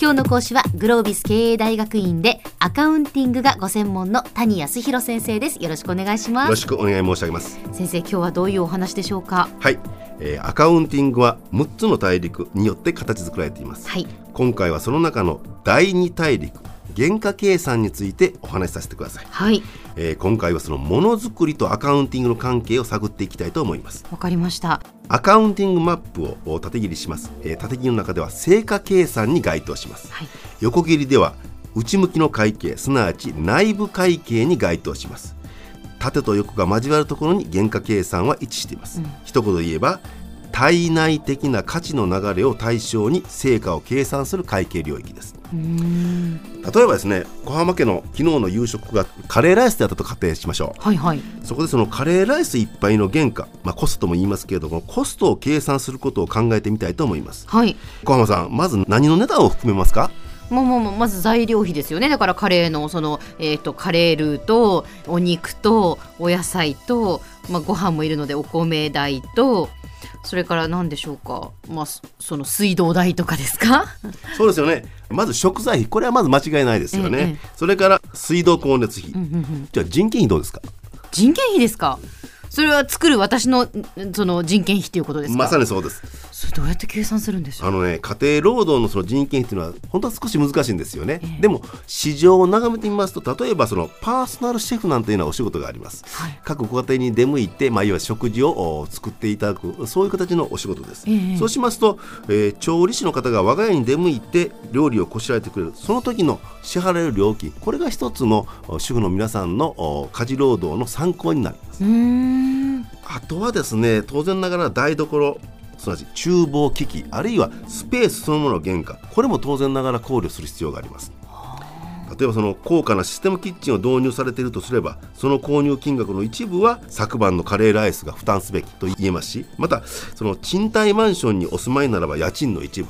今日の講師はグロービス経営大学院でアカウンティングがご専門の谷康弘先生です。よろしくお願いします。よろしくお願い申し上げます。先生今日はどういうお話でしょうか？はい、えー、アカウンティングは6つの大陸によって形作られています、はい、今回はその中の第2大陸原価計算についてお話しさせてください、はいえー、今回はそのものづくりとアカウンティングの関係を探っていきたいと思います。わかりました。アカウンティングマップを縦切りします、えー、縦切りの中では成果計算に該当します、はい、横切りでは内向きの会計すなわち内部会計に該当します。縦と横が交わるところに原価計算は位置しています、うん、一言で言えば体内的な価値の流れを対象に成果を計算する会計領域です。例えばですね小浜家の昨日の夕食がカレーライスであったと仮定しましょう、はいはい、そこでそのカレーライス一杯の原価、まあ、コストとも言いますけれどもコストを計算することを考えてみたいと思います、はい、小浜さんまず何の値段を含めますか？もうもうまず材料費ですよね。だからカレーのその、えーと、カレールーとお肉とお野菜と、まあ、ご飯もいるのでお米代とそれから何でしょうか、まあ、その水道代とかですか？そうですよね。まず食材費。これはまず間違いないですよね、ええ、それから水道光熱費、うんうんうん、じゃあ人件費どうですか？人件費ですか？それは作る私のその人件費ということですか？まさにそうですどうやって計算するんでしょう？あのね家庭労働のその人件費というのは本当は少し難しいんですよね、えー、でも市場を眺めてみますと例えばそのパーソナルシェフなんていうのはお仕事があります、はい、各ご家庭に出向いて、まあ、いわゆる食事を作っていただくそういう形のお仕事です、えー、そうしますと、えー、調理師の方が我が家に出向いて料理をこしらえてくれる。その時の支払える料金。これが一つの主婦の皆さんの家事労働の参考になります。あとはですね当然ながら台所すなわち厨房機器あるいはスペースそのものの原価これも当然ながら考慮する必要があります。例えばその高価なシステムキッチンを導入されているとすればその購入金額の一部は昨晩のカレーライスが負担すべきと言えますしまたその賃貸マンションにお住まいならば家賃の一部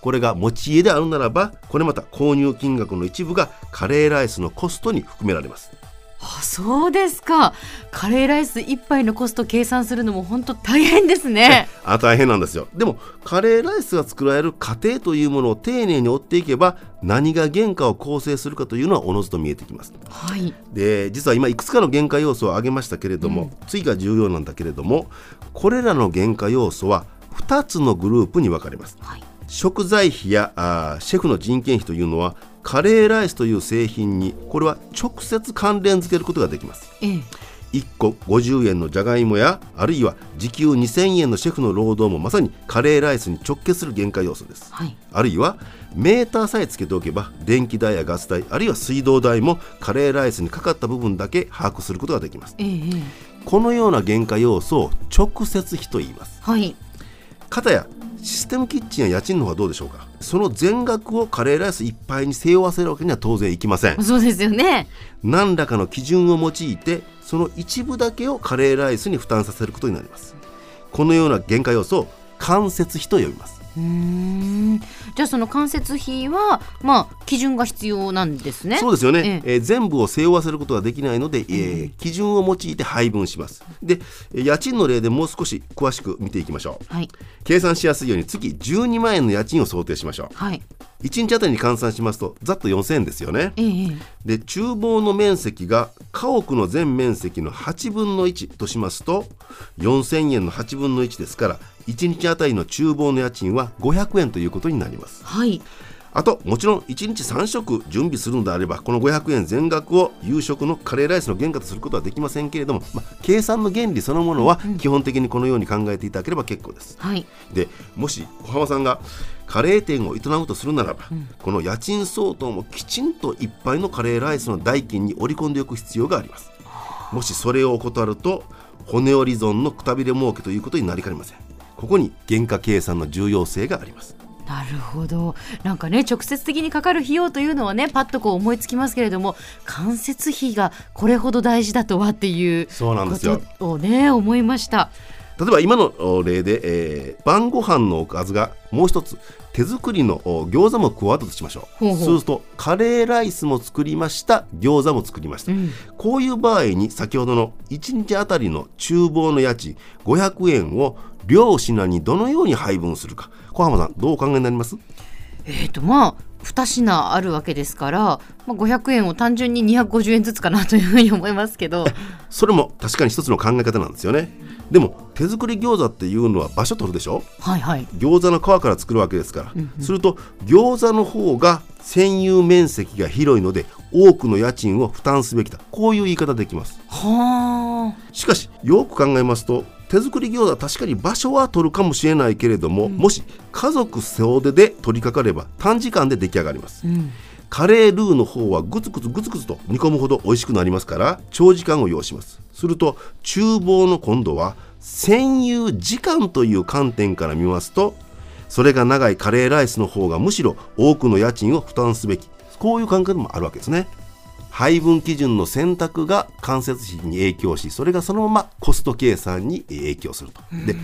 これが持ち家であるならばこれまた購入金額の一部がカレーライスのコストに含められます。あそうですか。カレーライス1杯のコスト計算するのも本当大変ですね。あ大変なんですよ。でもカレーライスが作られる過程というものを丁寧に追っていけば何が原価を構成するかというのはおのずと見えてきます、はい、で実は今いくつかの原価要素を挙げましたけれども、うん、次が重要なんだけれどもこれらの原価要素は2つのグループに分かれます、はい、食材費やあシェフの人件費というのはカレーライスという製品にこれは直接関連付けることができます、ええ、1個50円のじゃがいもやあるいは時給2000円のシェフの労働もまさにカレーライスに直結する限界要素です、はい、あるいはメーターさえつけておけば電気代やガス代あるいは水道代もカレーライスにかかった部分だけ把握することができます、ええ、このような原価要素を直接費と言います、はい、たやシステムキッチンや家賃の方はどうでしょうか？その全額をカレーライスいっぱいに背負わせるわけには当然いきません。そうですよね。何らかの基準を用いてその一部だけをカレーライスに負担させることになります。このような原価要素を間接費と呼びますうんじゃあその間接費はまあ基準が必要なんですね。そうですよね、ええ。えー、全部を背負わせることができないので、えー、基準を用いて配分します。で家賃の例でもう少し詳しく見ていきましょう、はい、計算しやすいように月12万円の家賃を想定しましょう、はい、1日あたりに換算しますとざっと4000円ですよね、ええ、で厨房の面積が家屋の全面積の8分の1としますと4000円の8分の1ですから1日あたりの厨房の家賃は500円ということになります。はいあともちろん1日3食準備するのであればこの500円全額を夕食のカレーライスの原価とすることはできませんけれども、まあ、計算の原理そのものは基本的にこのように考えていただければ結構です。はい、でもし小浜さんがカレー店を営むとするならば、うん、この家賃相当もきちんといっぱいのカレーライスの代金に織り込んでおく必要があります。もしそれを怠ると骨折り損のくたびれ儲けということになりかねません。ここに原価計算の重要性があります。なるほど。なんかね直接的にかかる費用というのはねパッとこう思いつきますけれども間接費がこれほど大事だとはっていうことをね思いました。例えば今の例で、えー、晩ご飯のおかずがもう一つ手作りの餃子も加わったとしましょう。そうするとカレーライスも作りました。餃子も作りました、うん、こういう場合に先ほどの1日あたりの厨房の家賃500円を両品にどのように配分するか。小浜さんどうお考えになります？えっ、とまあ2品あるわけですから、まあ、500円を単純に250円ずつかなというふうに思いますけど。それも確かに一つの考え方なんですよね。でも手作り餃子っていうのは場所取るでしょ？はいはい。餃子の皮から作るわけですから、うんうん、すると餃子の方が占有面積が広いので多くの家賃を負担すべきだ。こういう言い方できます。はしかしよく考えますと手作り餃子確かに場所は取るかもしれないけれども、うん、もし家族総出で取り掛かれば短時間で出来上がります、うん、カレールーの方はグツグツグツグツと煮込むほど美味しくなりますから長時間を要します。すると厨房の今度は占有時間という観点から見ますとそれが長いカレーライスの方がむしろ多くの家賃を負担すべき。こういう考えもあるわけですね配分基準の選択が間接費に影響しそれがそのままコスト計算に影響すると。で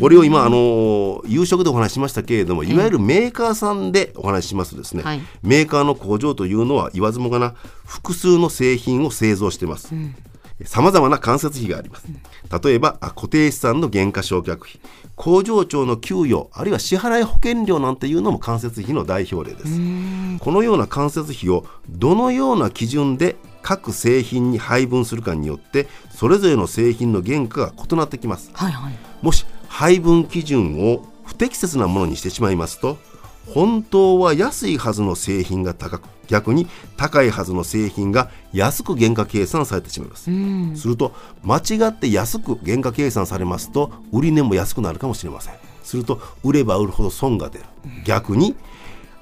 これを今あの夕食でお話ししましたけれどもいわゆるメーカーさんでお話ししますとですね、はい、メーカーの工場というのは言わずもがな複数の製品を製造しています。うんさまざまな間接費があります。例えば固定資産の減価償却費工場長の給与あるいは支払い保険料なんていうのも間接費の代表例です。このような間接費をどのような基準で各製品に配分するかによってそれぞれの製品の原価が異なってきます、はいはい、もし配分基準を不適切なものにしてしまいますと本当は安いはずの製品が高く逆に高いはずの製品が安く原価計算されてしまいます、すると間違って安く原価計算されますと売値も安くなるかもしれません。すると売れば売るほど損が出る。逆に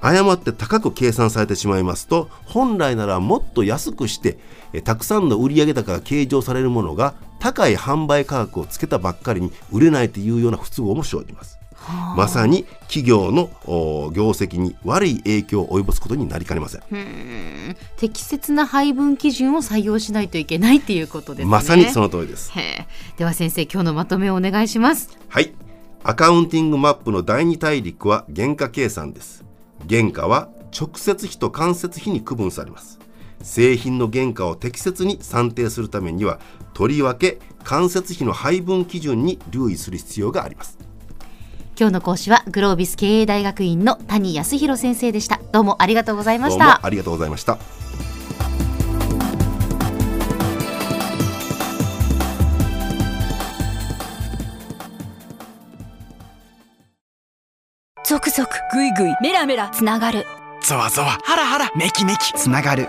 誤って高く計算されてしまいますと本来ならもっと安くしてたくさんの売上高が計上されるものが高い販売価格をつけたばっかりに売れないというような不都合も生じますまさに企業の業績に悪い影響を及ぼすことになりかねません。適切な配分基準を採用しないといけないっていうことですね。まさにその通りです。では先生今日のまとめをお願いします。はい。アカウンティングマップの第二大陸は原価計算です。原価は直接費と間接費に区分されます。製品の原価を適切に算定するためにはとりわけ間接費の配分基準に留意する必要があります今日の講師はグロービス経営大学院の谷康弘先生でした。どうもありがとうございました。ありがとうございました。ゾクゾクグイグイメラメラつながる。ゾワゾワハラハラメキメキ。つながる